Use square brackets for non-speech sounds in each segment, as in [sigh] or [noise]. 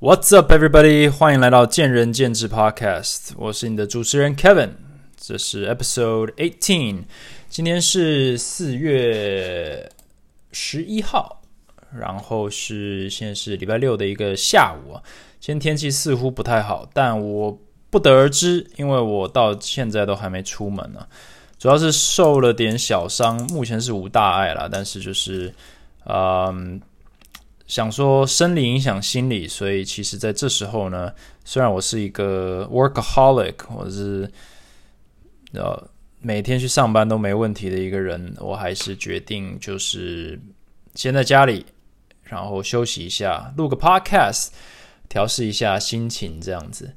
What's up, everybody？欢迎来到见仁见智 Podcast，我是你的主持人 Kevin，这是 Episode Eighteen，今天是四月十一号，然后是现在是礼拜六的一个下午啊。今天天气似乎不太好，但我不得而知，因为我到现在都还没出门呢。主要是受了点小伤，目前是无大碍啦，但是就是嗯。想说生理影响心理，所以其实在这时候呢，虽然我是一个 workaholic，或者是呃每天去上班都没问题的一个人，我还是决定就是先在家里，然后休息一下，录个 podcast，调试一下心情这样子。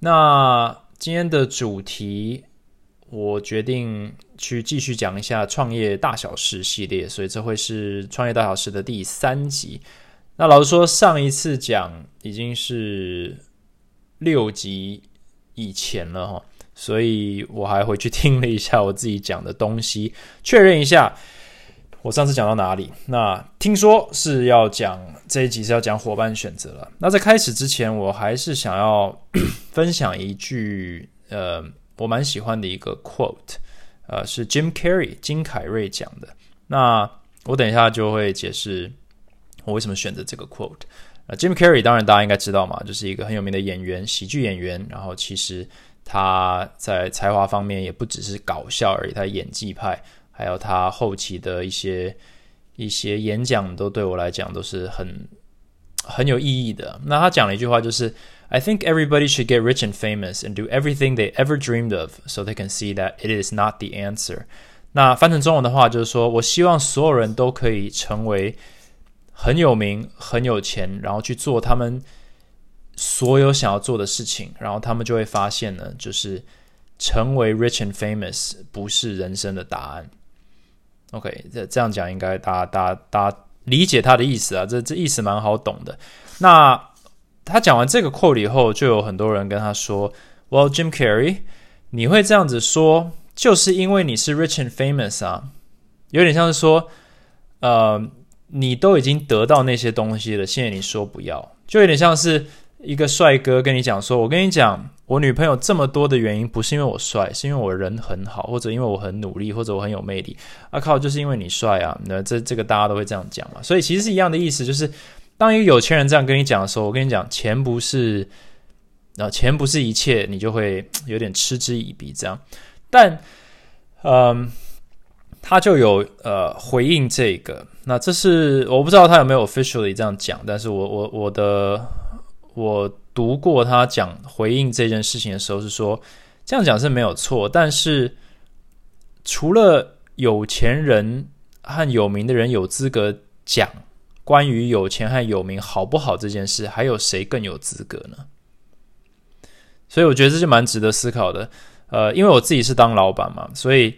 那今天的主题，我决定去继续讲一下创业大小事系列，所以这会是创业大小事的第三集。那老实说，上一次讲已经是六集以前了哈，所以我还回去听了一下我自己讲的东西，确认一下我上次讲到哪里。那听说是要讲这一集是要讲伙伴选择了。那在开始之前，我还是想要分享一句呃，我蛮喜欢的一个 quote，呃，是 Jim Carrey 金凯瑞讲的。那我等一下就会解释。我为什么选择这个 quote？啊，Jim Carrey 当然大家应该知道嘛，就是一个很有名的演员，喜剧演员。然后其实他在才华方面也不只是搞笑而已，他演技派，还有他后期的一些一些演讲，都对我来讲都是很很有意义的。那他讲了一句话，就是 I think everybody should get rich and famous and do everything they ever dreamed of, so they can see that it is not the answer。那翻成中文的话，就是说我希望所有人都可以成为。很有名，很有钱，然后去做他们所有想要做的事情，然后他们就会发现呢，就是成为 rich and famous 不是人生的答案。OK，这这样讲应该大家大家大家理解他的意思啊，这这意思蛮好懂的。那他讲完这个 quote 以后，就有很多人跟他说：“Well, Jim Carrey，你会这样子说，就是因为你是 rich and famous 啊，有点像是说，呃。”你都已经得到那些东西了，现在你说不要，就有点像是一个帅哥跟你讲说：“我跟你讲，我女朋友这么多的原因，不是因为我帅，是因为我人很好，或者因为我很努力，或者我很有魅力。”啊靠，就是因为你帅啊！那这这个大家都会这样讲嘛。所以其实是一样的意思，就是当一个有钱人这样跟你讲的时候，我跟你讲，钱不是啊，钱不是一切，你就会有点嗤之以鼻这样。但嗯。他就有呃回应这个，那这是我不知道他有没有 officially 这样讲，但是我我我的我读过他讲回应这件事情的时候是说这样讲是没有错，但是除了有钱人和有名的人有资格讲关于有钱和有名好不好这件事，还有谁更有资格呢？所以我觉得这就蛮值得思考的。呃，因为我自己是当老板嘛，所以。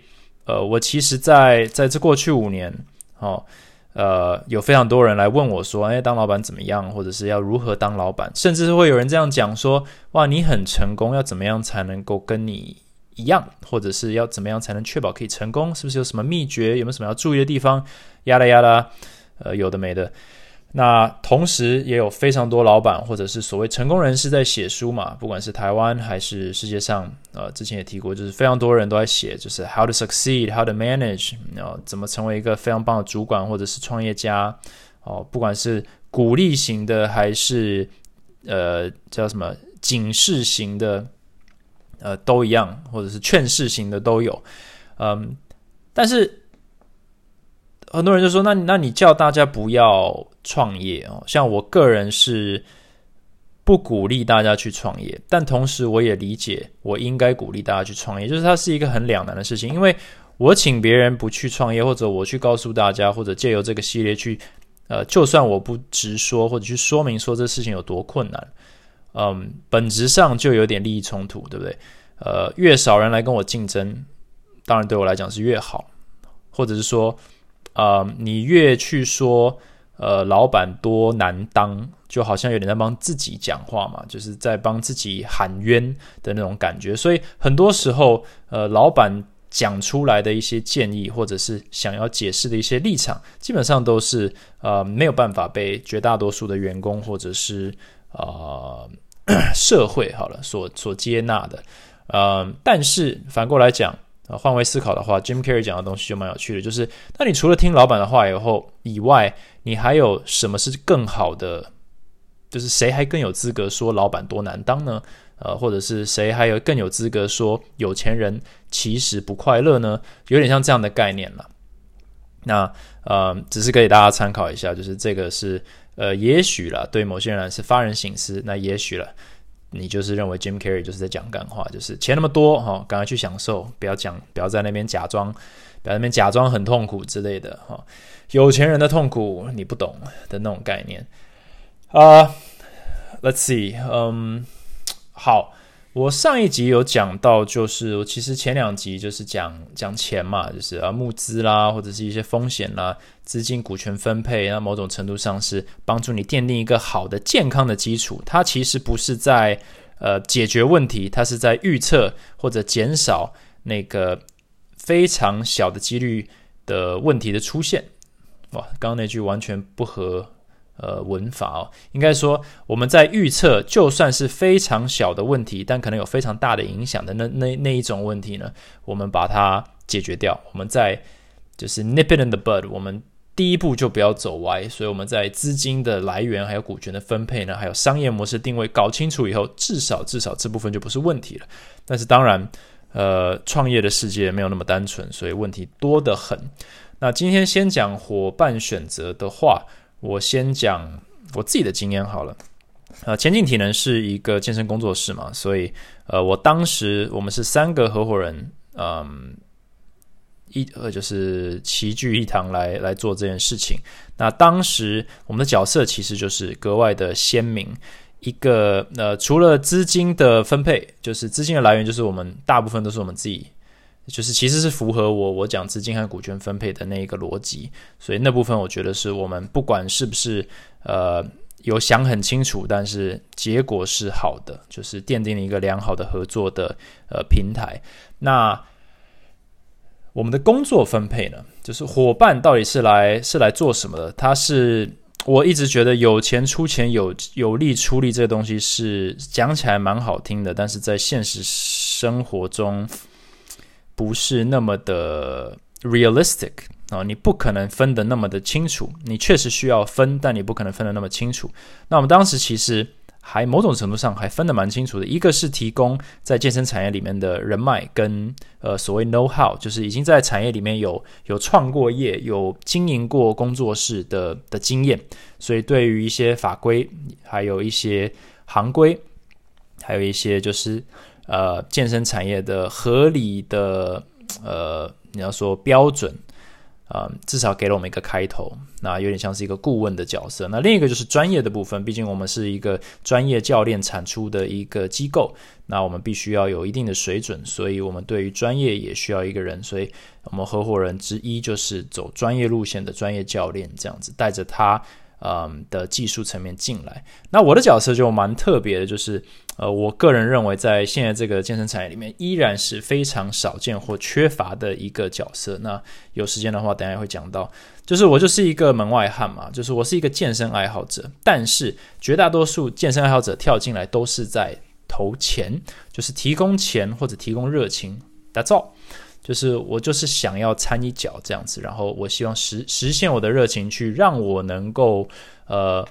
呃，我其实，在在这过去五年，哦，呃，有非常多人来问我说，哎，当老板怎么样，或者是要如何当老板，甚至是会有人这样讲说，哇，你很成功，要怎么样才能够跟你一样，或者是要怎么样才能确保可以成功，是不是有什么秘诀，有没有什么要注意的地方？呀啦呀啦，呃，有的没的。那同时也有非常多老板或者是所谓成功人士在写书嘛，不管是台湾还是世界上，呃，之前也提过，就是非常多人都在写，就是 how to succeed，how to manage，然后怎么成为一个非常棒的主管或者是创业家，哦，不管是鼓励型的还是呃叫什么警示型的，呃，都一样，或者是劝世型的都有，嗯，但是。很多人就说：“那那你叫大家不要创业哦？像我个人是不鼓励大家去创业，但同时我也理解我应该鼓励大家去创业。就是它是一个很两难的事情，因为我请别人不去创业，或者我去告诉大家，或者借由这个系列去，呃，就算我不直说或者去说明说这事情有多困难，嗯，本质上就有点利益冲突，对不对？呃，越少人来跟我竞争，当然对我来讲是越好，或者是说。”呃，你越去说，呃，老板多难当，就好像有点在帮自己讲话嘛，就是在帮自己喊冤的那种感觉。所以很多时候，呃，老板讲出来的一些建议，或者是想要解释的一些立场，基本上都是呃没有办法被绝大多数的员工或者是呃社会好了所所接纳的。呃，但是反过来讲，啊，换位思考的话，Jim Carrey 讲的东西就蛮有趣的，就是那你除了听老板的话以后以外，你还有什么是更好的？就是谁还更有资格说老板多难当呢？呃，或者是谁还有更有资格说有钱人其实不快乐呢？有点像这样的概念了。那呃，只是给大家参考一下，就是这个是呃，也许了，对某些人是发人省思。那也许了，你就是认为 Jim Carrey 就是在讲干话，就是钱那么多哈，赶快去享受，不要讲，不要在那边假装，不要那边假装很痛苦之类的哈。有钱人的痛苦你不懂的那种概念啊。Let's see，嗯，好，我上一集有讲到，就是我其实前两集就是讲讲钱嘛，就是啊募资啦，或者是一些风险啦，资金股权分配，那某种程度上是帮助你奠定一个好的健康的基础。它其实不是在呃解决问题，它是在预测或者减少那个非常小的几率的问题的出现。哇，刚刚那句完全不合。呃，文法哦，应该说我们在预测，就算是非常小的问题，但可能有非常大的影响的那那那一种问题呢，我们把它解决掉。我们在就是 nip it in the bud，我们第一步就不要走歪。所以我们在资金的来源、还有股权的分配呢，还有商业模式定位搞清楚以后，至少至少这部分就不是问题了。但是当然，呃，创业的世界没有那么单纯，所以问题多得很。那今天先讲伙伴选择的话。我先讲我自己的经验好了，呃，前进体能是一个健身工作室嘛，所以呃，我当时我们是三个合伙人，嗯，一呃就是齐聚一堂来来做这件事情。那当时我们的角色其实就是格外的鲜明，一个呃，除了资金的分配，就是资金的来源，就是我们大部分都是我们自己。就是其实是符合我我讲资金和股权分配的那一个逻辑，所以那部分我觉得是我们不管是不是呃有想很清楚，但是结果是好的，就是奠定了一个良好的合作的呃平台。那我们的工作分配呢，就是伙伴到底是来是来做什么的？他是我一直觉得有钱出钱，有有力出力，这个东西是讲起来蛮好听的，但是在现实生活中。不是那么的 realistic 啊，你不可能分得那么的清楚。你确实需要分，但你不可能分得那么清楚。那我们当时其实还某种程度上还分得蛮清楚的。一个是提供在健身产业里面的人脉跟呃所谓 know how，就是已经在产业里面有有创过业、有经营过工作室的的经验，所以对于一些法规、还有一些行规，还有一些就是。呃，健身产业的合理的呃，你要说标准啊，至少给了我们一个开头，那有点像是一个顾问的角色。那另一个就是专业的部分，毕竟我们是一个专业教练产出的一个机构，那我们必须要有一定的水准，所以我们对于专业也需要一个人，所以我们合伙人之一就是走专业路线的专业教练，这样子带着他。嗯的技术层面进来，那我的角色就蛮特别的，就是呃，我个人认为在现在这个健身产业里面，依然是非常少见或缺乏的一个角色。那有时间的话，等下会讲到，就是我就是一个门外汉嘛，就是我是一个健身爱好者，但是绝大多数健身爱好者跳进来都是在投钱，就是提供钱或者提供热情打造。就是我就是想要掺一脚这样子，然后我希望实实现我的热情，去让我能够呃，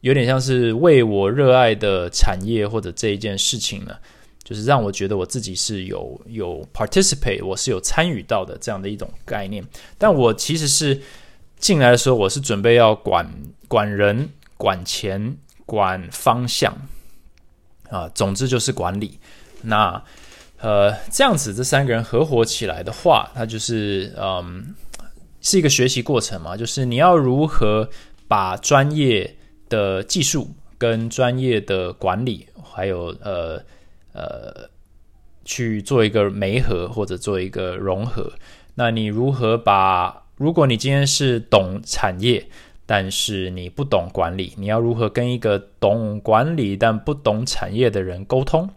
有点像是为我热爱的产业或者这一件事情呢，就是让我觉得我自己是有有 participate，我是有参与到的这样的一种概念。但我其实是进来的时候，我是准备要管管人、管钱、管方向啊，总之就是管理那。呃，这样子，这三个人合伙起来的话，它就是嗯，是一个学习过程嘛。就是你要如何把专业的技术跟专业的管理，还有呃呃，去做一个媒合或者做一个融合。那你如何把？如果你今天是懂产业，但是你不懂管理，你要如何跟一个懂管理但不懂产业的人沟通？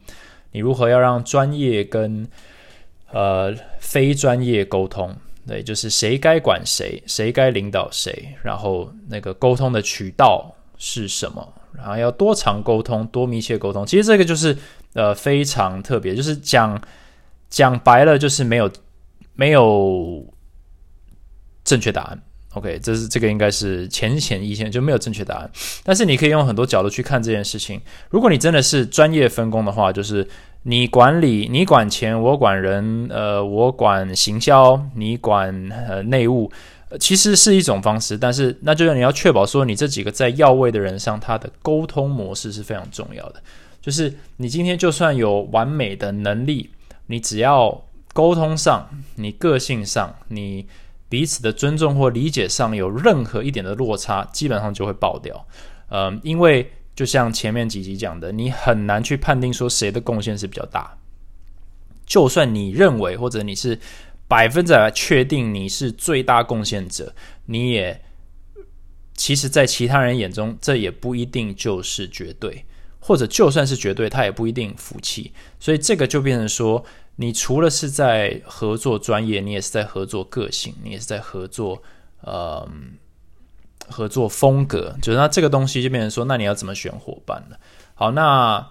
你如何要让专业跟呃非专业沟通，对，就是谁该管谁，谁该领导谁，然后那个沟通的渠道是什么，然后要多长沟通，多密切沟通。其实这个就是呃非常特别，就是讲讲白了，就是没有没有正确答案。OK，这是这个应该是浅显易见，就没有正确答案。但是你可以用很多角度去看这件事情。如果你真的是专业分工的话，就是你管理，你管钱，我管人，呃，我管行销，你管呃内务，其实是一种方式。但是那就是你要确保说，你这几个在要位的人上，他的沟通模式是非常重要的。就是你今天就算有完美的能力，你只要沟通上，你个性上，你。彼此的尊重或理解上有任何一点的落差，基本上就会爆掉。嗯，因为就像前面几集讲的，你很难去判定说谁的贡献是比较大。就算你认为或者你是百分之百确定你是最大贡献者，你也其实，在其他人眼中，这也不一定就是绝对。或者就算是绝对，他也不一定服气。所以这个就变成说。你除了是在合作专业，你也是在合作个性，你也是在合作呃合作风格。就是那这个东西就变成说，那你要怎么选伙伴呢？好，那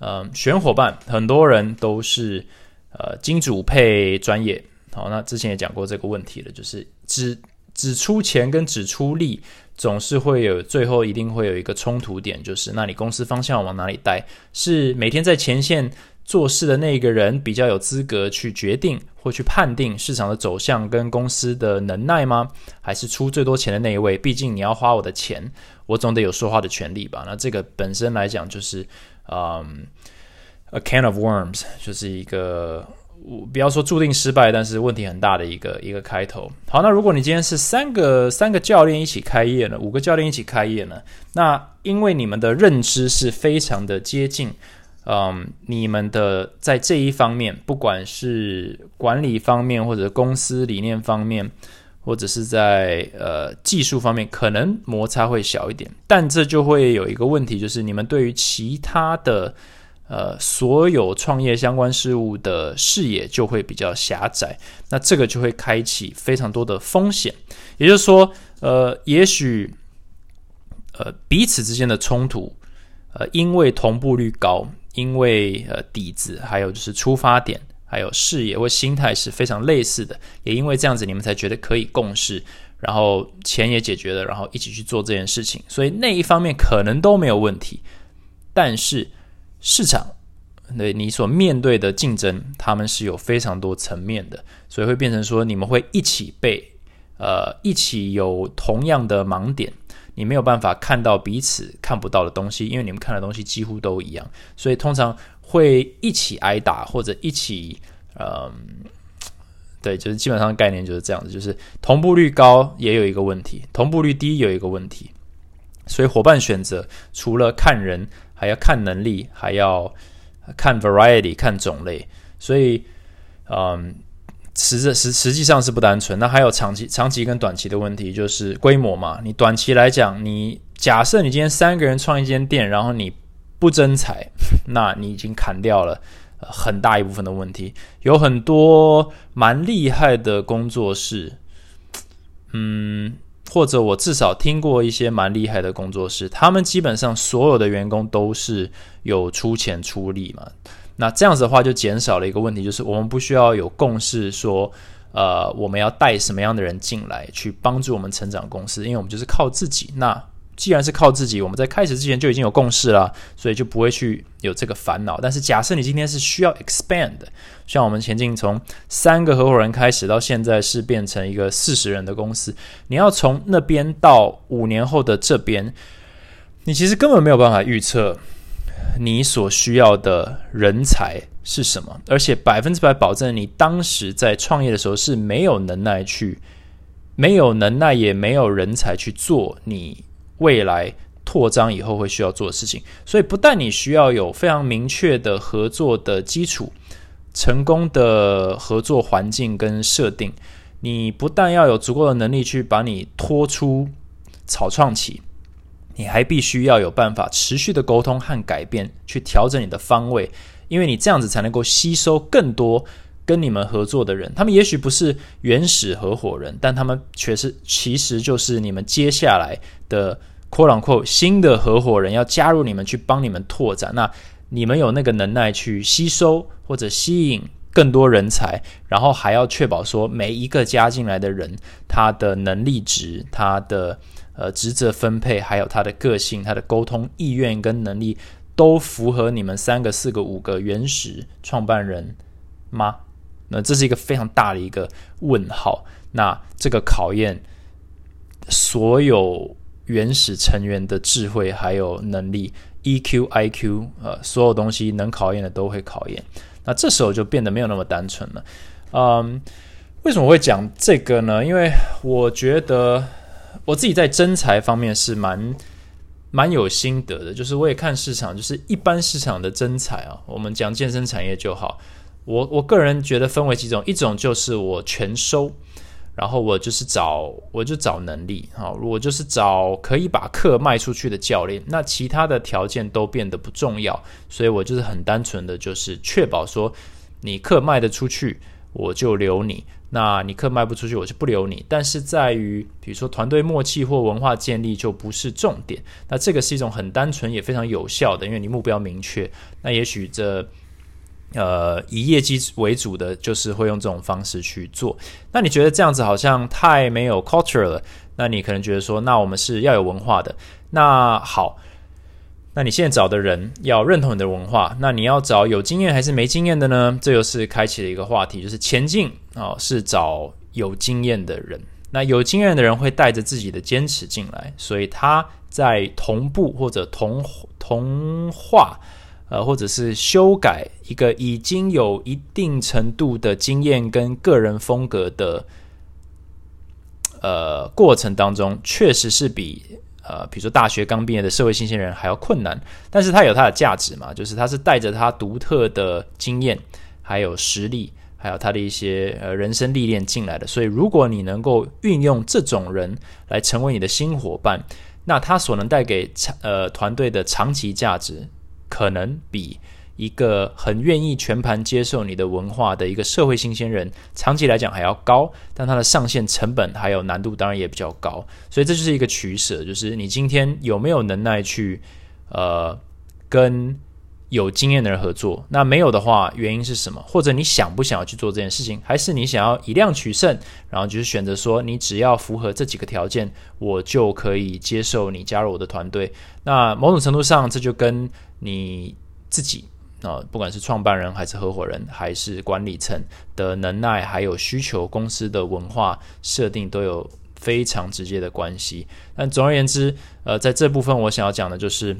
呃选伙伴，很多人都是呃金主配专业。好，那之前也讲过这个问题了，就是只只出钱跟只出力，总是会有最后一定会有一个冲突点，就是那你公司方向往哪里带？是每天在前线。做事的那一个人比较有资格去决定或去判定市场的走向跟公司的能耐吗？还是出最多钱的那一位？毕竟你要花我的钱，我总得有说话的权利吧？那这个本身来讲就是，嗯，a can of worms，就是一个不要说注定失败，但是问题很大的一个一个开头。好，那如果你今天是三个三个教练一起开业呢？五个教练一起开业呢？那因为你们的认知是非常的接近。嗯，你们的在这一方面，不管是管理方面，或者公司理念方面，或者是在呃技术方面，可能摩擦会小一点。但这就会有一个问题，就是你们对于其他的呃所有创业相关事物的视野就会比较狭窄。那这个就会开启非常多的风险。也就是说，呃，也许呃彼此之间的冲突，呃，因为同步率高。因为呃底子，还有就是出发点，还有视野或心态是非常类似的，也因为这样子，你们才觉得可以共事，然后钱也解决了，然后一起去做这件事情，所以那一方面可能都没有问题。但是市场对你所面对的竞争，他们是有非常多层面的，所以会变成说你们会一起被呃一起有同样的盲点。你没有办法看到彼此看不到的东西，因为你们看的东西几乎都一样，所以通常会一起挨打或者一起，嗯，对，就是基本上概念就是这样子，就是同步率高也有一个问题，同步率低有一个问题，所以伙伴选择除了看人，还要看能力，还要看 variety 看种类，所以，嗯。实实实际上是不单纯，那还有长期、长期跟短期的问题，就是规模嘛。你短期来讲，你假设你今天三个人创一间店，然后你不增财，[laughs] 那你已经砍掉了很大一部分的问题。有很多蛮厉害的工作室，嗯，或者我至少听过一些蛮厉害的工作室，他们基本上所有的员工都是有出钱出力嘛。那这样子的话，就减少了一个问题，就是我们不需要有共识，说，呃，我们要带什么样的人进来去帮助我们成长公司，因为我们就是靠自己。那既然是靠自己，我们在开始之前就已经有共识了，所以就不会去有这个烦恼。但是假设你今天是需要 expand，像我们前进从三个合伙人开始，到现在是变成一个四十人的公司，你要从那边到五年后的这边，你其实根本没有办法预测。你所需要的人才是什么？而且百分之百保证，你当时在创业的时候是没有能耐去，没有能耐也没有人才去做你未来扩张以后会需要做的事情。所以，不但你需要有非常明确的合作的基础、成功的合作环境跟设定，你不但要有足够的能力去把你拖出草创期。你还必须要有办法持续的沟通和改变，去调整你的方位，因为你这样子才能够吸收更多跟你们合作的人，他们也许不是原始合伙人，但他们却是其实就是你们接下来的 “quote unquote” 新的合伙人，要加入你们去帮你们拓展。那你们有那个能耐去吸收或者吸引更多人才，然后还要确保说每一个加进来的人，他的能力值、他的呃职责分配，还有他的个性、他的沟通意愿跟能力，都符合你们三个、四个、五个原始创办人吗？那这是一个非常大的一个问号。那这个考验所有原始成员的智慧还有能力，EQ、IQ，呃，所有东西能考验的都会考验。那这时候就变得没有那么单纯了。嗯，为什么会讲这个呢？因为我觉得我自己在真才方面是蛮蛮有心得的。就是我也看市场，就是一般市场的真才啊，我们讲健身产业就好。我我个人觉得分为几种，一种就是我全收，然后我就是找我就找能力，好，我就是找可以把课卖出去的教练，那其他的条件都变得不重要，所以我就是很单纯的就是确保说你课卖得出去，我就留你；那你课卖不出去，我就不留你。但是在于比如说团队默契或文化建立就不是重点，那这个是一种很单纯也非常有效的，因为你目标明确，那也许这。呃，以业绩为主的，就是会用这种方式去做。那你觉得这样子好像太没有 culture 了？那你可能觉得说，那我们是要有文化的。那好，那你现在找的人要认同你的文化，那你要找有经验还是没经验的呢？这又是开启了一个话题，就是前进啊，是找有经验的人。那有经验的人会带着自己的坚持进来，所以他在同步或者同同化。呃，或者是修改一个已经有一定程度的经验跟个人风格的呃过程当中，确实是比呃，比如说大学刚毕业的社会新鲜人还要困难。但是他有他的价值嘛，就是他是带着他独特的经验、还有实力，还有他的一些呃人生历练进来的。所以，如果你能够运用这种人来成为你的新伙伴，那他所能带给长呃团队的长期价值。可能比一个很愿意全盘接受你的文化的一个社会新鲜人，长期来讲还要高，但它的上限成本还有难度当然也比较高，所以这就是一个取舍，就是你今天有没有能耐去呃跟有经验的人合作？那没有的话，原因是什么？或者你想不想要去做这件事情？还是你想要以量取胜，然后就是选择说你只要符合这几个条件，我就可以接受你加入我的团队？那某种程度上，这就跟你自己啊，不管是创办人还是合伙人，还是管理层的能耐，还有需求，公司的文化设定都有非常直接的关系。但总而言之，呃，在这部分我想要讲的就是，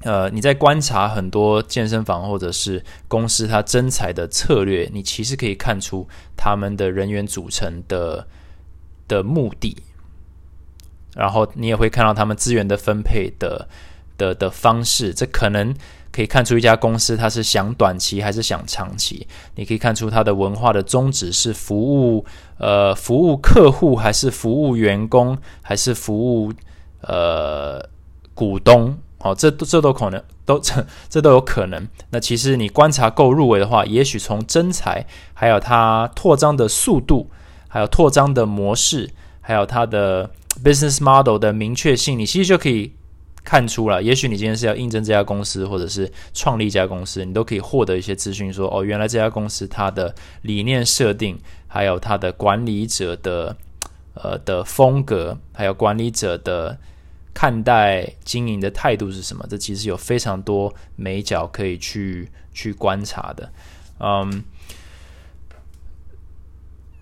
呃，你在观察很多健身房或者是公司它增财的策略，你其实可以看出他们的人员组成的的目的，然后你也会看到他们资源的分配的。的的方式，这可能可以看出一家公司它是想短期还是想长期。你可以看出它的文化的宗旨是服务呃服务客户还是服务员工还是服务呃股东哦，这这都可能都这 [laughs] 这都有可能。那其实你观察够入围的话，也许从真才还有它扩张的速度，还有扩张的模式，还有它的 business model 的明确性，你其实就可以。看出了，也许你今天是要应征这家公司，或者是创立一家公司，你都可以获得一些资讯，说哦，原来这家公司它的理念设定，还有它的管理者的呃的风格，还有管理者的看待经营的态度是什么？这其实有非常多美角可以去去观察的。嗯，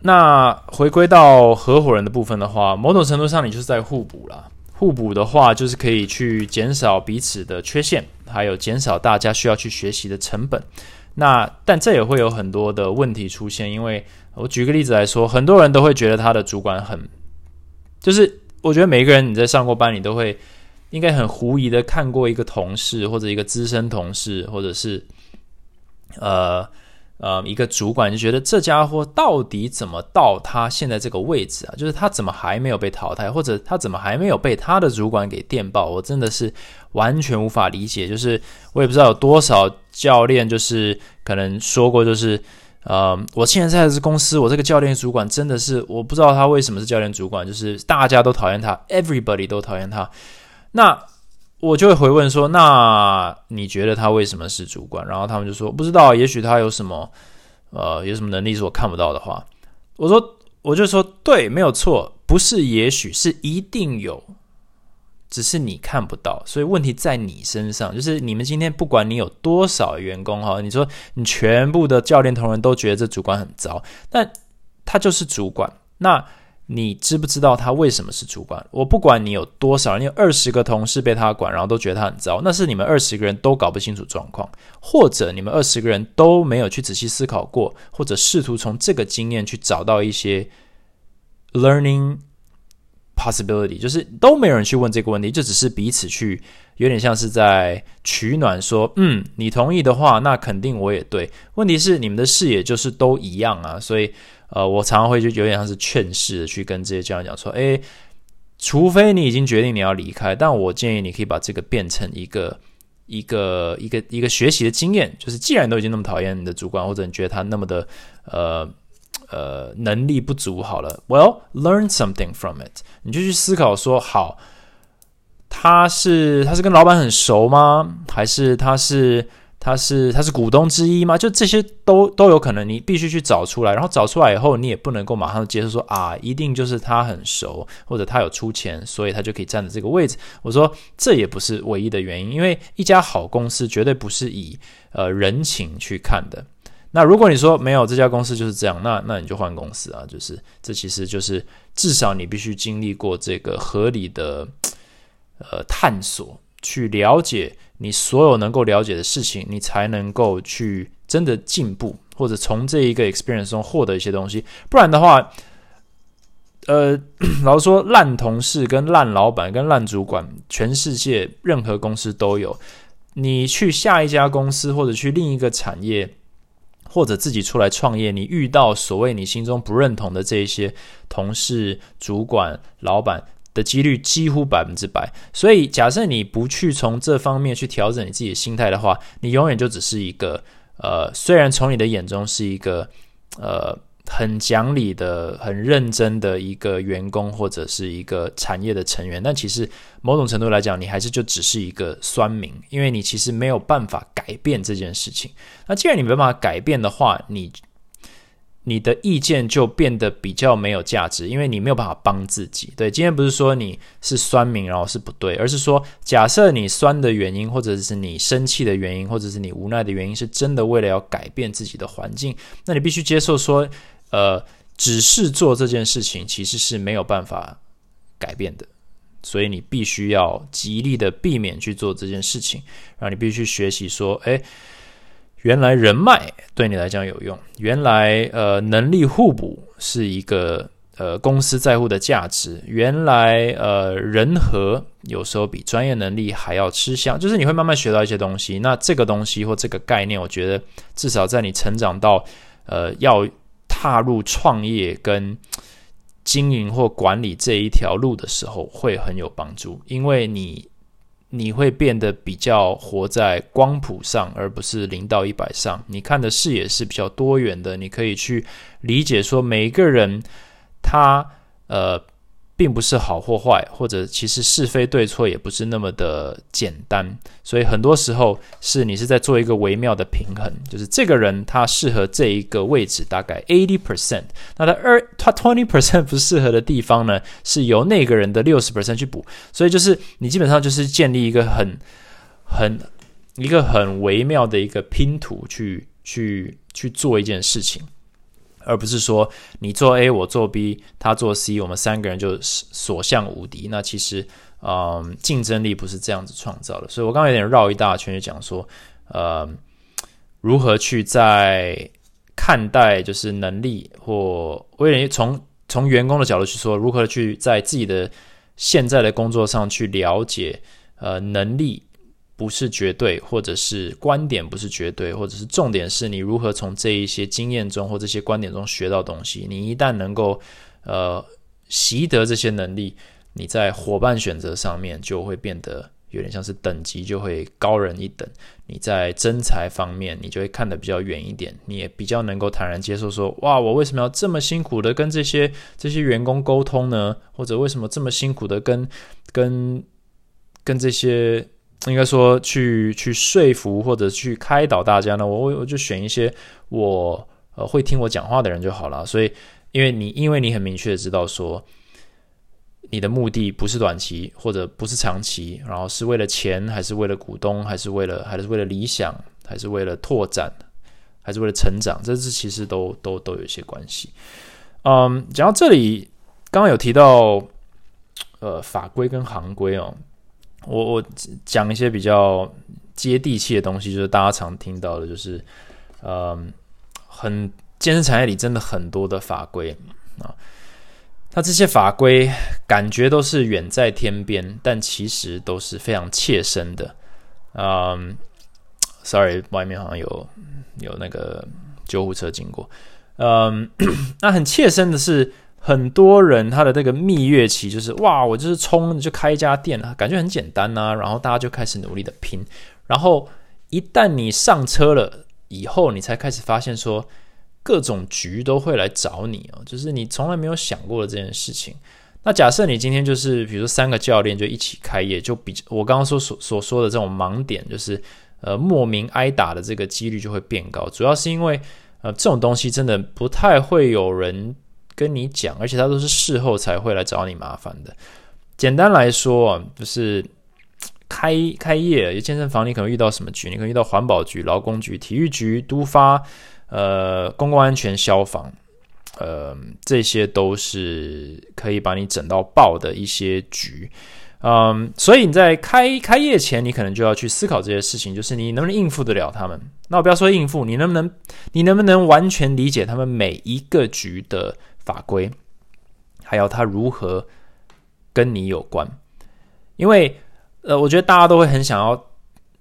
那回归到合伙人的部分的话，某种程度上你就是在互补了。互补的话，就是可以去减少彼此的缺陷，还有减少大家需要去学习的成本。那但这也会有很多的问题出现，因为我举个例子来说，很多人都会觉得他的主管很，就是我觉得每一个人你在上过班，你都会应该很狐疑的看过一个同事或者一个资深同事，或者是呃。呃，一个主管就觉得这家伙到底怎么到他现在这个位置啊？就是他怎么还没有被淘汰，或者他怎么还没有被他的主管给电报？我真的是完全无法理解。就是我也不知道有多少教练，就是可能说过，就是呃，我现在在这公司，我这个教练主管真的是我不知道他为什么是教练主管，就是大家都讨厌他，everybody 都讨厌他。那我就会回问说，那你觉得他为什么是主管？然后他们就说不知道，也许他有什么呃有什么能力是我看不到的话，我说我就说对，没有错，不是也许是一定有。只是你看不到，所以问题在你身上。就是你们今天不管你有多少员工哈，你说你全部的教练同仁都觉得这主管很糟，但他就是主管。那你知不知道他为什么是主管？我不管你有多少，你有二十个同事被他管，然后都觉得他很糟，那是你们二十个人都搞不清楚状况，或者你们二十个人都没有去仔细思考过，或者试图从这个经验去找到一些 learning。possibility 就是都没有人去问这个问题，就只是彼此去有点像是在取暖，说嗯，你同意的话，那肯定我也对。问题是你们的视野就是都一样啊，所以呃，我常常会就有点像是劝世的去跟这些家长讲说，诶，除非你已经决定你要离开，但我建议你可以把这个变成一个一个一个一个学习的经验，就是既然都已经那么讨厌你的主管，或者你觉得他那么的呃。呃，能力不足好了，Well, learn something from it。你就去思考说，好，他是他是跟老板很熟吗？还是他是他是他是股东之一吗？就这些都都有可能，你必须去找出来。然后找出来以后，你也不能够马上接受说啊，一定就是他很熟，或者他有出钱，所以他就可以站在这个位置。我说这也不是唯一的原因，因为一家好公司绝对不是以呃人情去看的。那如果你说没有这家公司就是这样，那那你就换公司啊，就是这其实就是至少你必须经历过这个合理的呃探索，去了解你所有能够了解的事情，你才能够去真的进步，或者从这一个 experience 中获得一些东西。不然的话，呃，[coughs] 老实说，烂同事、跟烂老板、跟烂主管，全世界任何公司都有。你去下一家公司，或者去另一个产业。或者自己出来创业，你遇到所谓你心中不认同的这一些同事、主管、老板的几率几乎百分之百。所以，假设你不去从这方面去调整你自己的心态的话，你永远就只是一个呃，虽然从你的眼中是一个呃。很讲理的、很认真的一个员工或者是一个产业的成员，但其实某种程度来讲，你还是就只是一个酸民，因为你其实没有办法改变这件事情。那既然你没办法改变的话，你你的意见就变得比较没有价值，因为你没有办法帮自己。对，今天不是说你是酸民，然后是不对，而是说，假设你酸的原因，或者是你生气的原因，或者是你无奈的原因，是真的为了要改变自己的环境，那你必须接受说。呃，只是做这件事情其实是没有办法改变的，所以你必须要极力的避免去做这件事情。然后你必须学习说，哎，原来人脉对你来讲有用，原来呃能力互补是一个呃公司在乎的价值，原来呃人和有时候比专业能力还要吃香，就是你会慢慢学到一些东西。那这个东西或这个概念，我觉得至少在你成长到呃要。踏入创业跟经营或管理这一条路的时候，会很有帮助，因为你你会变得比较活在光谱上，而不是零到一百上。你看的视野是比较多元的，你可以去理解说每一个人他呃。并不是好或坏，或者其实是非对错也不是那么的简单，所以很多时候是你是在做一个微妙的平衡，就是这个人他适合这一个位置大概 eighty percent，那他二他 twenty percent 不适合的地方呢，是由那个人的六十 percent 去补，所以就是你基本上就是建立一个很很一个很微妙的一个拼图去去去做一件事情。而不是说你做 A 我做 B 他做 C 我们三个人就所向无敌。那其实，嗯，竞争力不是这样子创造的。所以我刚刚有点绕一大圈，就讲说，呃，如何去在看待就是能力，或我有点从从员工的角度去说，如何去在自己的现在的工作上去了解呃能力。不是绝对，或者是观点不是绝对，或者是重点是你如何从这一些经验中或这些观点中学到东西。你一旦能够呃习得这些能力，你在伙伴选择上面就会变得有点像是等级就会高人一等。你在真才方面，你就会看得比较远一点，你也比较能够坦然接受说，哇，我为什么要这么辛苦的跟这些这些员工沟通呢？或者为什么这么辛苦的跟跟跟这些应该说去去说服或者去开导大家呢？我我就选一些我呃会听我讲话的人就好了。所以，因为你因为你很明确的知道说。你的目的不是短期或者不是长期，然后是为了钱，还是为了股东，还是为了还是为了理想，还是为了拓展，还是为了成长？这是其实都都都有一些关系。嗯，讲到这里，刚刚有提到呃法规跟行规哦，我我讲一些比较接地气的东西，就是大家常听到的，就是嗯，很健身产业里真的很多的法规啊。那这些法规感觉都是远在天边，但其实都是非常切身的。嗯，sorry，外面好像有有那个救护车经过。嗯，[coughs] 那很切身的是，很多人他的这个蜜月期就是哇，我就是冲就开一家店啊，感觉很简单呐，然后大家就开始努力的拼，然后一旦你上车了以后，你才开始发现说。各种局都会来找你哦，就是你从来没有想过的这件事情。那假设你今天就是，比如说三个教练就一起开业，就比我刚刚说所所说的这种盲点，就是呃莫名挨打的这个几率就会变高。主要是因为呃这种东西真的不太会有人跟你讲，而且他都是事后才会来找你麻烦的。简单来说，就是开开业健身房，你可能遇到什么局？你可能遇到环保局、劳工局、体育局、都发。呃，公共安全、消防，呃，这些都是可以把你整到爆的一些局，嗯，所以你在开开业前，你可能就要去思考这些事情，就是你能不能应付得了他们。那我不要说应付，你能不能，你能不能完全理解他们每一个局的法规，还有他如何跟你有关？因为，呃，我觉得大家都会很想要。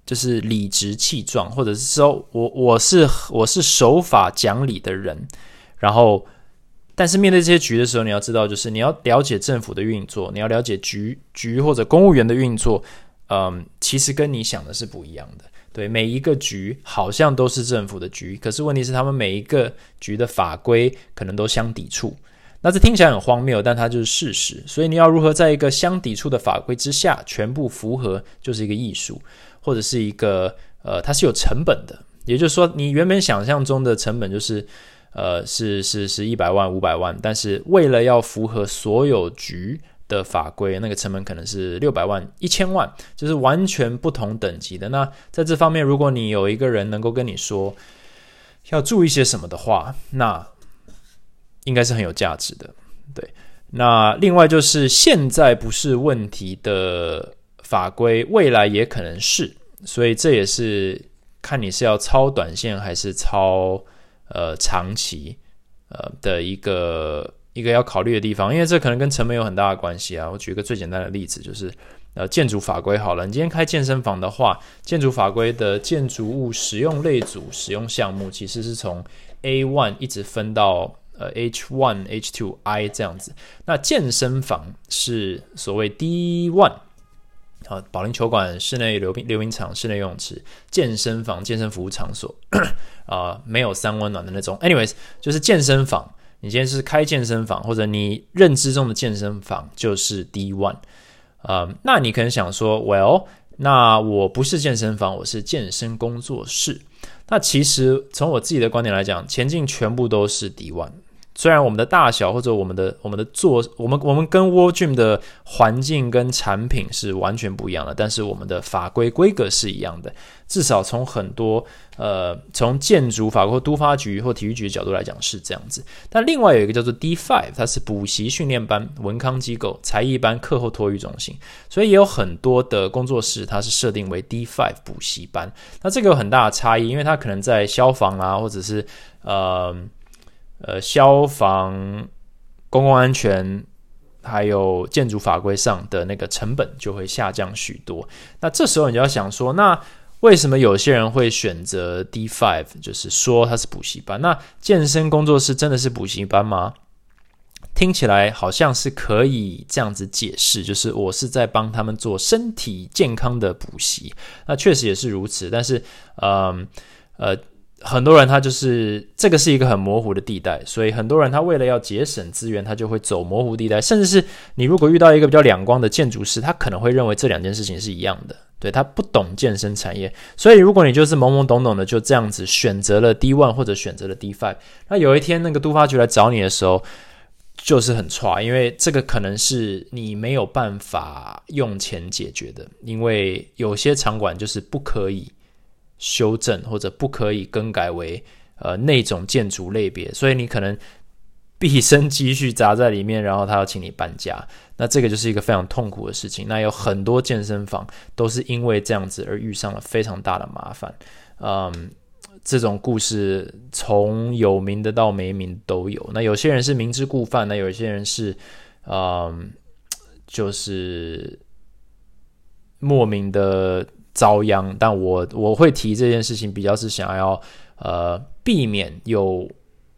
就是理直气壮，或者是说我我是我是守法讲理的人，然后，但是面对这些局的时候，你要知道，就是你要了解政府的运作，你要了解局局或者公务员的运作，嗯，其实跟你想的是不一样的。对，每一个局好像都是政府的局，可是问题是他们每一个局的法规可能都相抵触。那这听起来很荒谬，但它就是事实。所以你要如何在一个相抵触的法规之下全部符合，就是一个艺术。或者是一个呃，它是有成本的，也就是说，你原本想象中的成本就是呃，是是是一百万、五百万，但是为了要符合所有局的法规，那个成本可能是六百万、一千万，就是完全不同等级的。那在这方面，如果你有一个人能够跟你说要注意些什么的话，那应该是很有价值的。对，那另外就是现在不是问题的。法规未来也可能是，所以这也是看你是要超短线还是超呃长期呃的一个一个要考虑的地方，因为这可能跟成本有很大的关系啊。我举一个最简单的例子，就是呃建筑法规好了，你今天开健身房的话，建筑法规的建筑物使用类组、使用项目其实是从 A one 一直分到呃 H one、H two、I 这样子。那健身房是所谓 D one。啊，保龄球馆、室内溜冰溜冰场、室内游泳池、健身房、健身服务场所，[coughs] 啊，没有三温暖的那种。Anyways，就是健身房。你今天是开健身房，或者你认知中的健身房就是 D one。啊，那你可能想说，Well，那我不是健身房，我是健身工作室。那其实从我自己的观点来讲，前进全部都是 D one。虽然我们的大小或者我们的我们的做我们我们跟 World Gym 的环境跟产品是完全不一样的，但是我们的法规规格是一样的。至少从很多呃从建筑法或都发局或体育局的角度来讲是这样子。但另外有一个叫做 D Five，它是补习训练班、文康机构、才艺班、课后托育中心，所以也有很多的工作室它是设定为 D Five 补习班。那这个有很大的差异，因为它可能在消防啊，或者是呃。呃，消防、公共安全还有建筑法规上的那个成本就会下降许多。那这时候你就要想说，那为什么有些人会选择 D five，就是说它是补习班？那健身工作室真的是补习班吗？听起来好像是可以这样子解释，就是我是在帮他们做身体健康的补习。那确实也是如此，但是，嗯，呃。很多人他就是这个是一个很模糊的地带，所以很多人他为了要节省资源，他就会走模糊地带。甚至是你如果遇到一个比较两光的建筑师，他可能会认为这两件事情是一样的，对他不懂健身产业。所以如果你就是懵懵懂懂的就这样子选择了 D one 或者选择了 D five，那有一天那个督发局来找你的时候，就是很差，因为这个可能是你没有办法用钱解决的，因为有些场馆就是不可以。修正或者不可以更改为呃那种建筑类别，所以你可能毕生积蓄砸在里面，然后他要请你搬家，那这个就是一个非常痛苦的事情。那有很多健身房都是因为这样子而遇上了非常大的麻烦。嗯，这种故事从有名的到没名都有。那有些人是明知故犯，那有些人是嗯，就是莫名的。遭殃，但我我会提这件事情，比较是想要呃避免有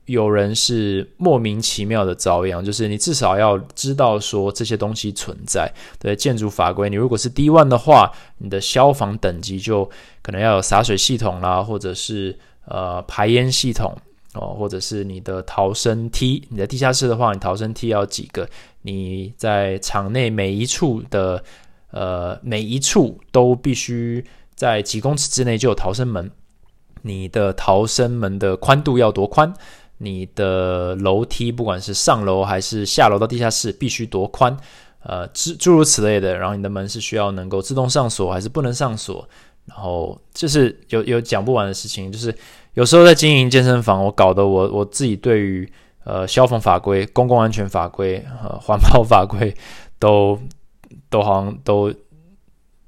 有人是莫名其妙的遭殃，就是你至少要知道说这些东西存在。对建筑法规，你如果是 D one 的话，你的消防等级就可能要有洒水系统啦，或者是呃排烟系统哦，或者是你的逃生梯。你在地下室的话，你逃生梯要几个？你在场内每一处的。呃，每一处都必须在几公尺之内就有逃生门。你的逃生门的宽度要多宽？你的楼梯不管是上楼还是下楼到地下室必须多宽？呃，诸诸如此类的。然后你的门是需要能够自动上锁还是不能上锁？然后就是有有讲不完的事情。就是有时候在经营健身房，我搞得我我自己对于呃消防法规、公共安全法规、呃环保法规都。都好像都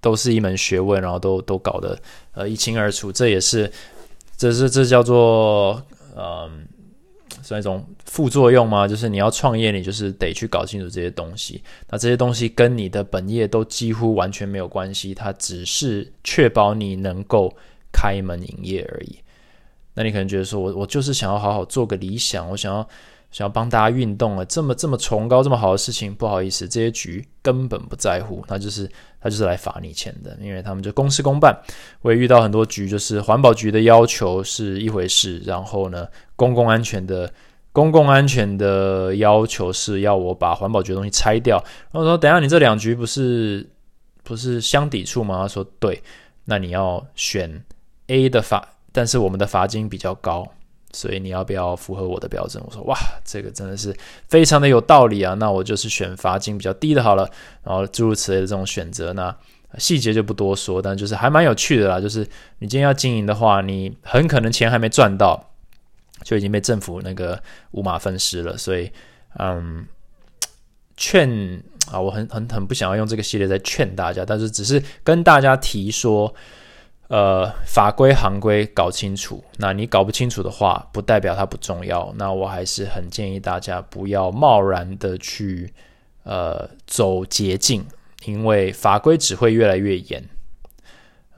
都是一门学问，然后都都搞得呃一清二楚。这也是，这是这叫做嗯，算一种副作用吗？就是你要创业，你就是得去搞清楚这些东西。那这些东西跟你的本业都几乎完全没有关系，它只是确保你能够开门营业而已。那你可能觉得说，我我就是想要好好做个理想，我想要。想要帮大家运动了，这么这么崇高、这么好的事情，不好意思，这些局根本不在乎，他就是他就是来罚你钱的，因为他们就公事公办。我也遇到很多局，就是环保局的要求是一回事，然后呢，公共安全的公共安全的要求是要我把环保局的东西拆掉。然后说，等下你这两局不是不是相抵触吗？他说对，那你要选 A 的罚，但是我们的罚金比较高。所以你要不要符合我的标准？我说哇，这个真的是非常的有道理啊！那我就是选罚金比较低的好了。然后诸如此类的这种选择，呢细节就不多说，但就是还蛮有趣的啦。就是你今天要经营的话，你很可能钱还没赚到，就已经被政府那个五马分尸了。所以，嗯，劝啊，我很很很不想要用这个系列在劝大家，但是只是跟大家提说。呃，法规行规搞清楚。那你搞不清楚的话，不代表它不重要。那我还是很建议大家不要贸然的去呃走捷径，因为法规只会越来越严，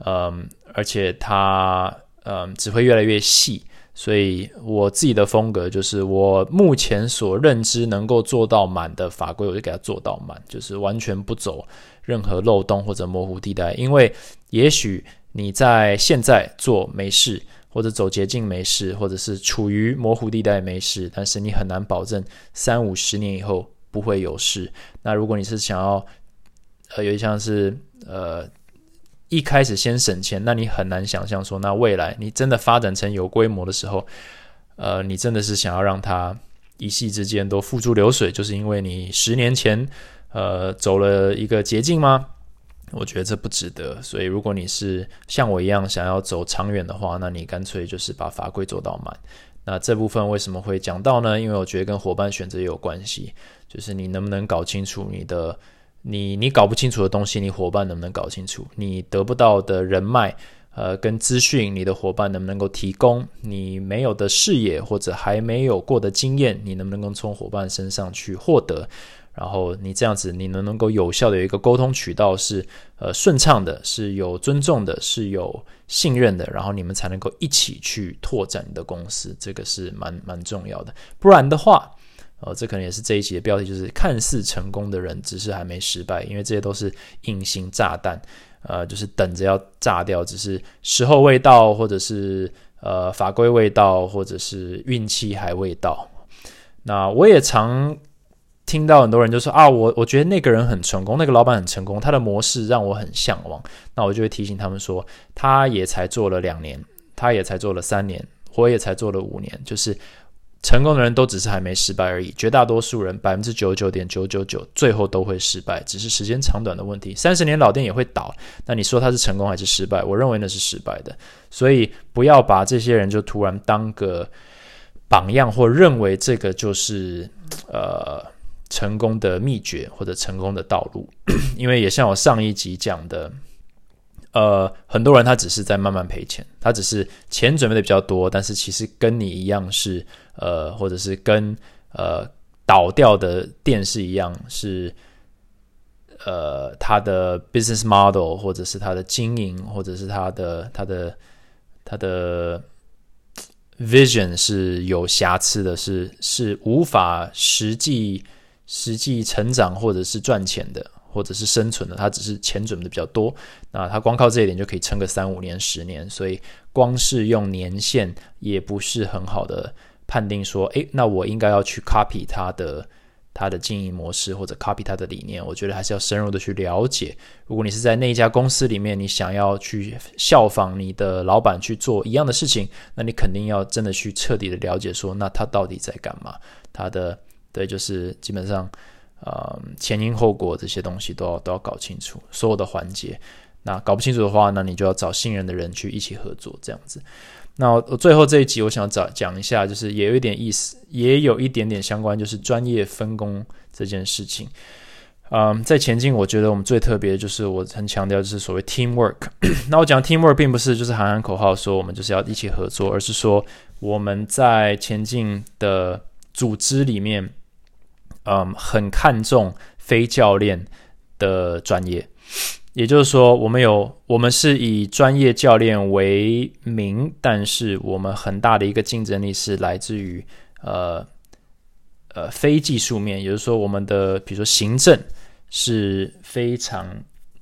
嗯，而且它嗯只会越来越细。所以我自己的风格就是，我目前所认知能够做到满的法规，我就给它做到满，就是完全不走任何漏洞或者模糊地带，因为也许。你在现在做没事，或者走捷径没事，或者是处于模糊地带没事，但是你很难保证三五十年以后不会有事。那如果你是想要，呃，有一项是呃一开始先省钱，那你很难想象说，那未来你真的发展成有规模的时候，呃，你真的是想要让它一夕之间都付诸流水，就是因为你十年前呃走了一个捷径吗？我觉得这不值得，所以如果你是像我一样想要走长远的话，那你干脆就是把法规做到满。那这部分为什么会讲到呢？因为我觉得跟伙伴选择也有关系，就是你能不能搞清楚你的，你你搞不清楚的东西，你伙伴能不能搞清楚？你得不到的人脉，呃，跟资讯，你的伙伴能不能够提供？你没有的视野或者还没有过的经验，你能不能够从伙伴身上去获得？然后你这样子，你能能够有效的有一个沟通渠道是呃顺畅的，是有尊重的，是有信任的，然后你们才能够一起去拓展你的公司，这个是蛮蛮重要的。不然的话，呃，这可能也是这一集的标题，就是看似成功的人，只是还没失败，因为这些都是隐形炸弹，呃，就是等着要炸掉，只是时候未到，或者是呃法规未到，或者是运气还未到。那我也常听到很多人就说啊，我我觉得那个人很成功，那个老板很成功，他的模式让我很向往。那我就会提醒他们说，他也才做了两年，他也才做了三年，我也才做了五年，就是。成功的人都只是还没失败而已，绝大多数人百分之九十九点九九九最后都会失败，只是时间长短的问题。三十年老店也会倒，那你说他是成功还是失败？我认为那是失败的。所以不要把这些人就突然当个榜样，或认为这个就是呃成功的秘诀或者成功的道路，[clears throat] 因为也像我上一集讲的。呃，很多人他只是在慢慢赔钱，他只是钱准备的比较多，但是其实跟你一样是呃，或者是跟呃倒掉的电视一样，是呃他的 business model 或者是他的经营，或者是他的他的他的 vision 是有瑕疵的，是是无法实际实际成长或者是赚钱的。或者是生存的，他只是钱准备的比较多，那他光靠这一点就可以撑个三五年、十年，所以光是用年限也不是很好的判定说，诶，那我应该要去 copy 他的他的经营模式或者 copy 他的理念。我觉得还是要深入的去了解。如果你是在那一家公司里面，你想要去效仿你的老板去做一样的事情，那你肯定要真的去彻底的了解，说那他到底在干嘛？他的对，就是基本上。呃，前因后果这些东西都要都要搞清楚，所有的环节。那搞不清楚的话，那你就要找信任的人去一起合作，这样子。那我最后这一集，我想找讲一下，就是也有一点意思，也有一点点相关，就是专业分工这件事情。嗯，在前进，我觉得我们最特别的就是我很强调，就是所谓 teamwork。[coughs] 那我讲 teamwork 并不是就是喊喊口号说我们就是要一起合作，而是说我们在前进的组织里面。嗯，很看重非教练的专业，也就是说，我们有我们是以专业教练为名，但是我们很大的一个竞争力是来自于呃呃非技术面，也就是说，我们的比如说行政是非常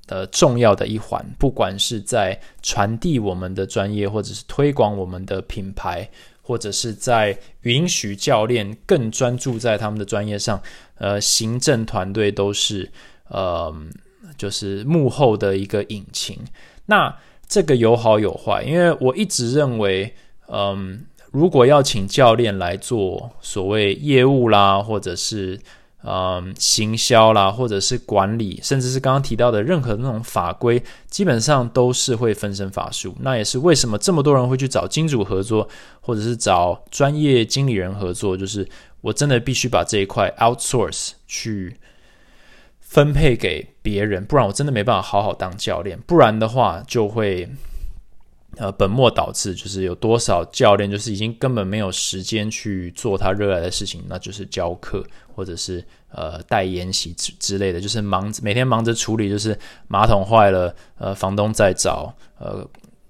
呃重要的一环，不管是在传递我们的专业，或者是推广我们的品牌。或者是在允许教练更专注在他们的专业上，呃，行政团队都是呃，就是幕后的一个引擎。那这个有好有坏，因为我一直认为，嗯，如果要请教练来做所谓业务啦，或者是。嗯，行销啦，或者是管理，甚至是刚刚提到的任何那种法规，基本上都是会分身乏术。那也是为什么这么多人会去找金主合作，或者是找专业经理人合作，就是我真的必须把这一块 outsource 去分配给别人，不然我真的没办法好好当教练。不然的话，就会。呃，本末倒置，就是有多少教练就是已经根本没有时间去做他热爱的事情，那就是教课或者是呃带研习之之类的，就是忙每天忙着处理就是马桶坏了，呃房东在找，呃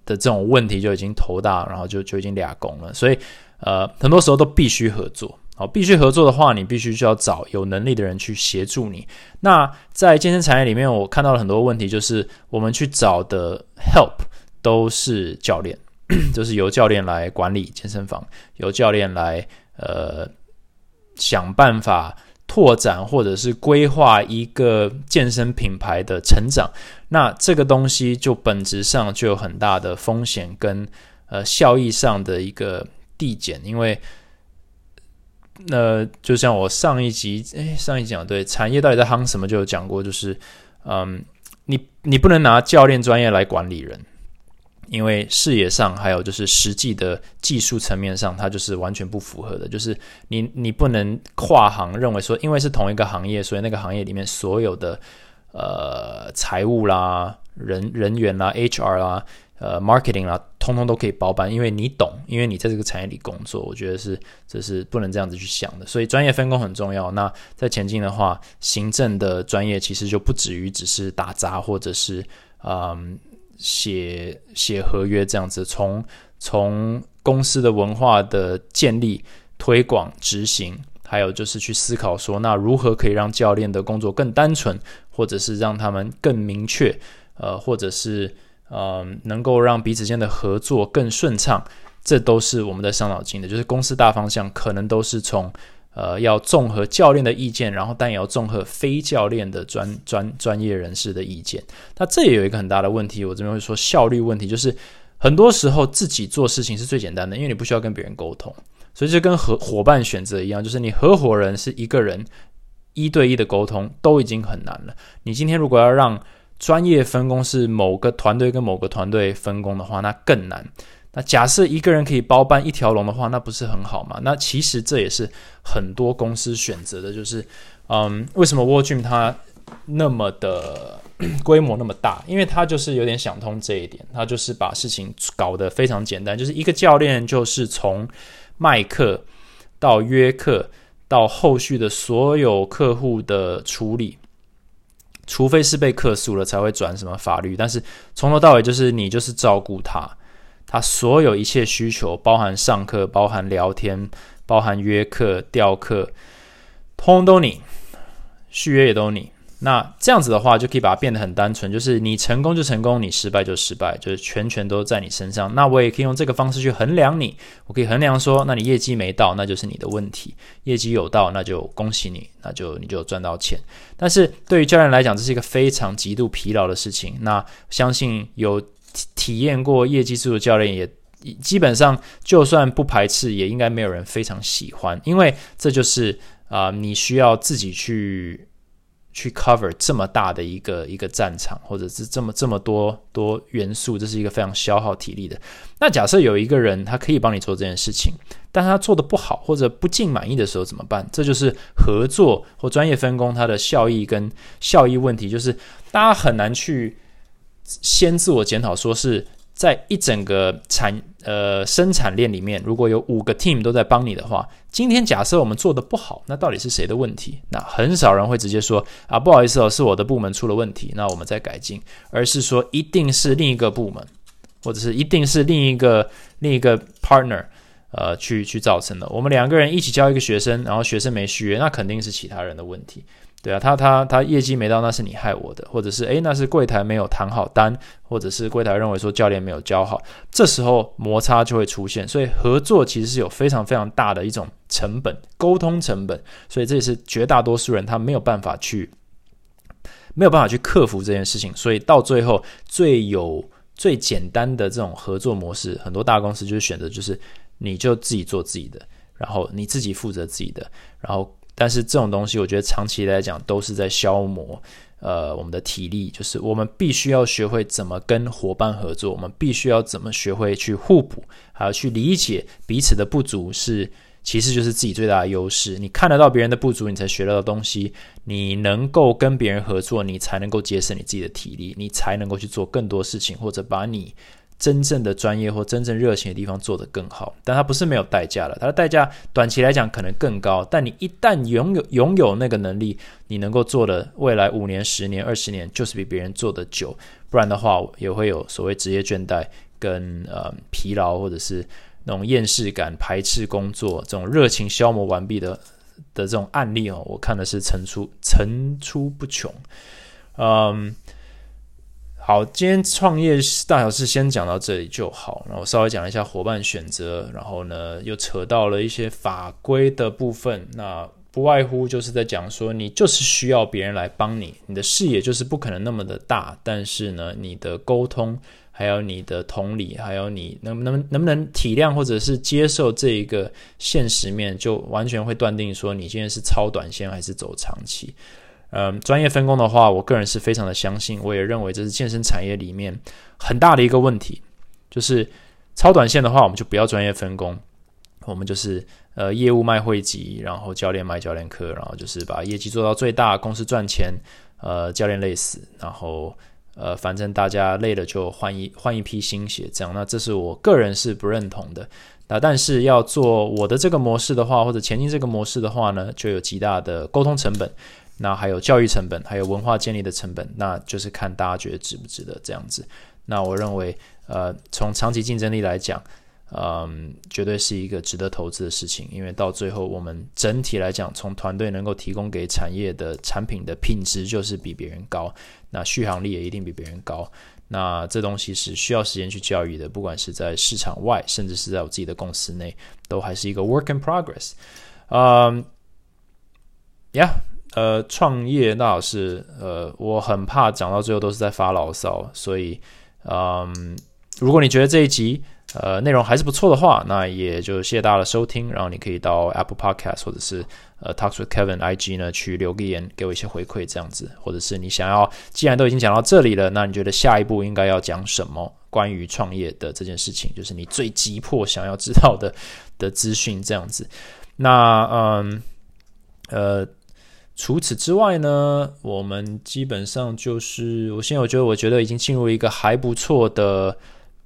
的这种问题就已经头大，然后就就已经俩工了。所以呃很多时候都必须合作，好，必须合作的话，你必须就要找有能力的人去协助你。那在健身产业里面，我看到了很多问题，就是我们去找的 help。都是教练，[clears throat] 就是由教练来管理健身房，由教练来呃想办法拓展或者是规划一个健身品牌的成长。那这个东西就本质上就有很大的风险跟呃效益上的一个递减，因为那就像我上一集诶，上一集讲对产业到底在夯什么就有讲过，就是嗯，你你不能拿教练专业来管理人。因为视野上，还有就是实际的技术层面上，它就是完全不符合的。就是你你不能跨行认为说，因为是同一个行业，所以那个行业里面所有的呃财务啦、人人员啦、HR 啦、呃 marketing 啦，通通都可以包办，因为你懂，因为你在这个产业里工作。我觉得是这是不能这样子去想的。所以专业分工很重要。那在前进的话，行政的专业其实就不止于只是打杂或者是嗯。写写合约这样子，从从公司的文化的建立、推广、执行，还有就是去思考说，那如何可以让教练的工作更单纯，或者是让他们更明确，呃，或者是呃，能够让彼此间的合作更顺畅，这都是我们在伤脑筋的。就是公司大方向可能都是从呃要综合教练的意见，然后但也要综合非教练的专专专业人士的意见。那这也有一个很大的问题，我这边会说效率问题，就是很多时候自己做事情是最简单的，因为你不需要跟别人沟通。所以就跟合伙伴选择一样，就是你合伙人是一个人一对一的沟通都已经很难了。你今天如果要让专业分工是某个团队跟某个团队分工的话，那更难。那假设一个人可以包办一条龙的话，那不是很好吗？那其实这也是很多公司选择的，就是嗯，为什么 w a r Gym 它那么的 [clears throat] 规模那么大？因为它就是有点想通这一点，它就是把事情搞得非常简单，就是一个教练就是从卖课到约课到后续的所有客户的处理，除非是被克诉了才会转什么法律，但是从头到尾就是你就是照顾他，他所有一切需求，包含上课、包含聊天、包含约课、调课，通都你，续约也都你。那这样子的话，就可以把它变得很单纯，就是你成功就成功，你失败就失败，就是全权都在你身上。那我也可以用这个方式去衡量你，我可以衡量说，那你业绩没到，那就是你的问题；业绩有到，那就恭喜你，那就你就赚到钱。但是对于教练来讲，这是一个非常极度疲劳的事情。那相信有体验过业绩制度的教练，也基本上就算不排斥，也应该没有人非常喜欢，因为这就是啊，你需要自己去。去 cover 这么大的一个一个战场，或者是这么这么多多元素，这是一个非常消耗体力的。那假设有一个人他可以帮你做这件事情，但他做的不好或者不尽满意的时候怎么办？这就是合作或专业分工它的效益跟效益问题，就是大家很难去先自我检讨，说是在一整个产。呃，生产链里面如果有五个 team 都在帮你的话，今天假设我们做的不好，那到底是谁的问题？那很少人会直接说啊，不好意思哦，是我的部门出了问题，那我们再改进，而是说一定是另一个部门，或者是一定是另一个另一个 partner，呃，去去造成的。我们两个人一起教一个学生，然后学生没续约，那肯定是其他人的问题。对啊，他他他业绩没到，那是你害我的，或者是诶，那是柜台没有谈好单，或者是柜台认为说教练没有教好，这时候摩擦就会出现。所以合作其实是有非常非常大的一种成本，沟通成本。所以这也是绝大多数人他没有办法去没有办法去克服这件事情。所以到最后最有最简单的这种合作模式，很多大公司就是选择就是你就自己做自己的，然后你自己负责自己的，然后。但是这种东西，我觉得长期来讲都是在消磨，呃，我们的体力。就是我们必须要学会怎么跟伙伴合作，我们必须要怎么学会去互补，还要去理解彼此的不足，是其实就是自己最大的优势。你看得到别人的不足，你才学到的东西。你能够跟别人合作，你才能够节省你自己的体力，你才能够去做更多事情，或者把你。真正的专业或真正热情的地方做得更好，但它不是没有代价的，它的代价短期来讲可能更高。但你一旦拥有拥有那个能力，你能够做的未来五年、十年、二十年，就是比别人做的久。不然的话，也会有所谓职业倦怠、跟呃疲劳，或者是那种厌世感、排斥工作、这种热情消磨完毕的的这种案例哦，我看的是层出层出不穷。嗯。好，今天创业大小事先讲到这里就好。然后稍微讲一下伙伴选择，然后呢又扯到了一些法规的部分。那不外乎就是在讲说，你就是需要别人来帮你，你的视野就是不可能那么的大。但是呢，你的沟通，还有你的同理，还有你能不能能不能体谅或者是接受这一个现实面，就完全会断定说你今天是超短线还是走长期。嗯，专业分工的话，我个人是非常的相信，我也认为这是健身产业里面很大的一个问题，就是超短线的话，我们就不要专业分工，我们就是呃业务卖会籍，然后教练卖教练课，然后就是把业绩做到最大，公司赚钱，呃教练累死，然后呃反正大家累了就换一换一批新血，这样，那这是我个人是不认同的。那但是要做我的这个模式的话，或者前进这个模式的话呢，就有极大的沟通成本。那还有教育成本，还有文化建立的成本，那就是看大家觉得值不值得这样子。那我认为，呃，从长期竞争力来讲，嗯，绝对是一个值得投资的事情，因为到最后我们整体来讲，从团队能够提供给产业的产品的品质就是比别人高，那续航力也一定比别人高。那这东西是需要时间去教育的，不管是在市场外，甚至是在我自己的公司内，都还是一个 work in progress。嗯，呀，呃，创业那是呃，我很怕讲到最后都是在发牢骚，所以，嗯，如果你觉得这一集，呃，内容还是不错的话，那也就谢谢大家的收听。然后你可以到 Apple Podcast 或者是呃 Talks with Kevin IG 呢去留个言，给我一些回馈这样子。或者是你想要，既然都已经讲到这里了，那你觉得下一步应该要讲什么关于创业的这件事情？就是你最急迫想要知道的的资讯这样子。那嗯呃，除此之外呢，我们基本上就是我现在我觉得我觉得已经进入一个还不错的。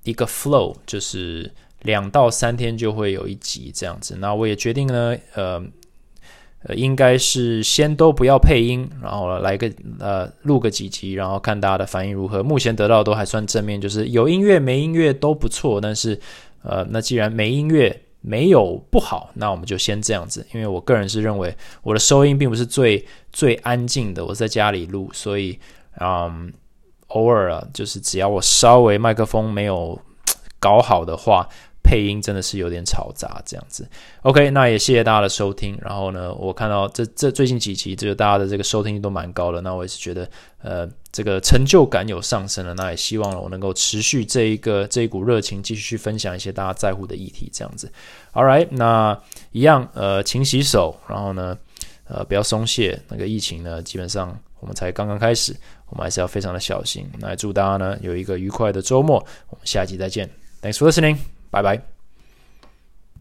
一个 flow 就是两到三天就会有一集这样子，那我也决定呢，呃呃，应该是先都不要配音，然后来个呃录个几集，然后看大家的反应如何。目前得到的都还算正面，就是有音乐没音乐都不错。但是呃，那既然没音乐没有不好，那我们就先这样子。因为我个人是认为我的收音并不是最最安静的，我在家里录，所以嗯。偶尔啊，就是只要我稍微麦克风没有搞好的话，配音真的是有点嘈杂这样子。OK，那也谢谢大家的收听。然后呢，我看到这这最近几集，这个大家的这个收听率都蛮高的，那我也是觉得呃，这个成就感有上升了。那也希望我能够持续这一个这一股热情，继续去分享一些大家在乎的议题这样子。All right，那一样呃，勤洗手，然后呢呃，不要松懈。那个疫情呢，基本上我们才刚刚开始。我们还是要非常的小心。那祝大家呢有一个愉快的周末。我们下期再见。Thanks for listening. 拜拜。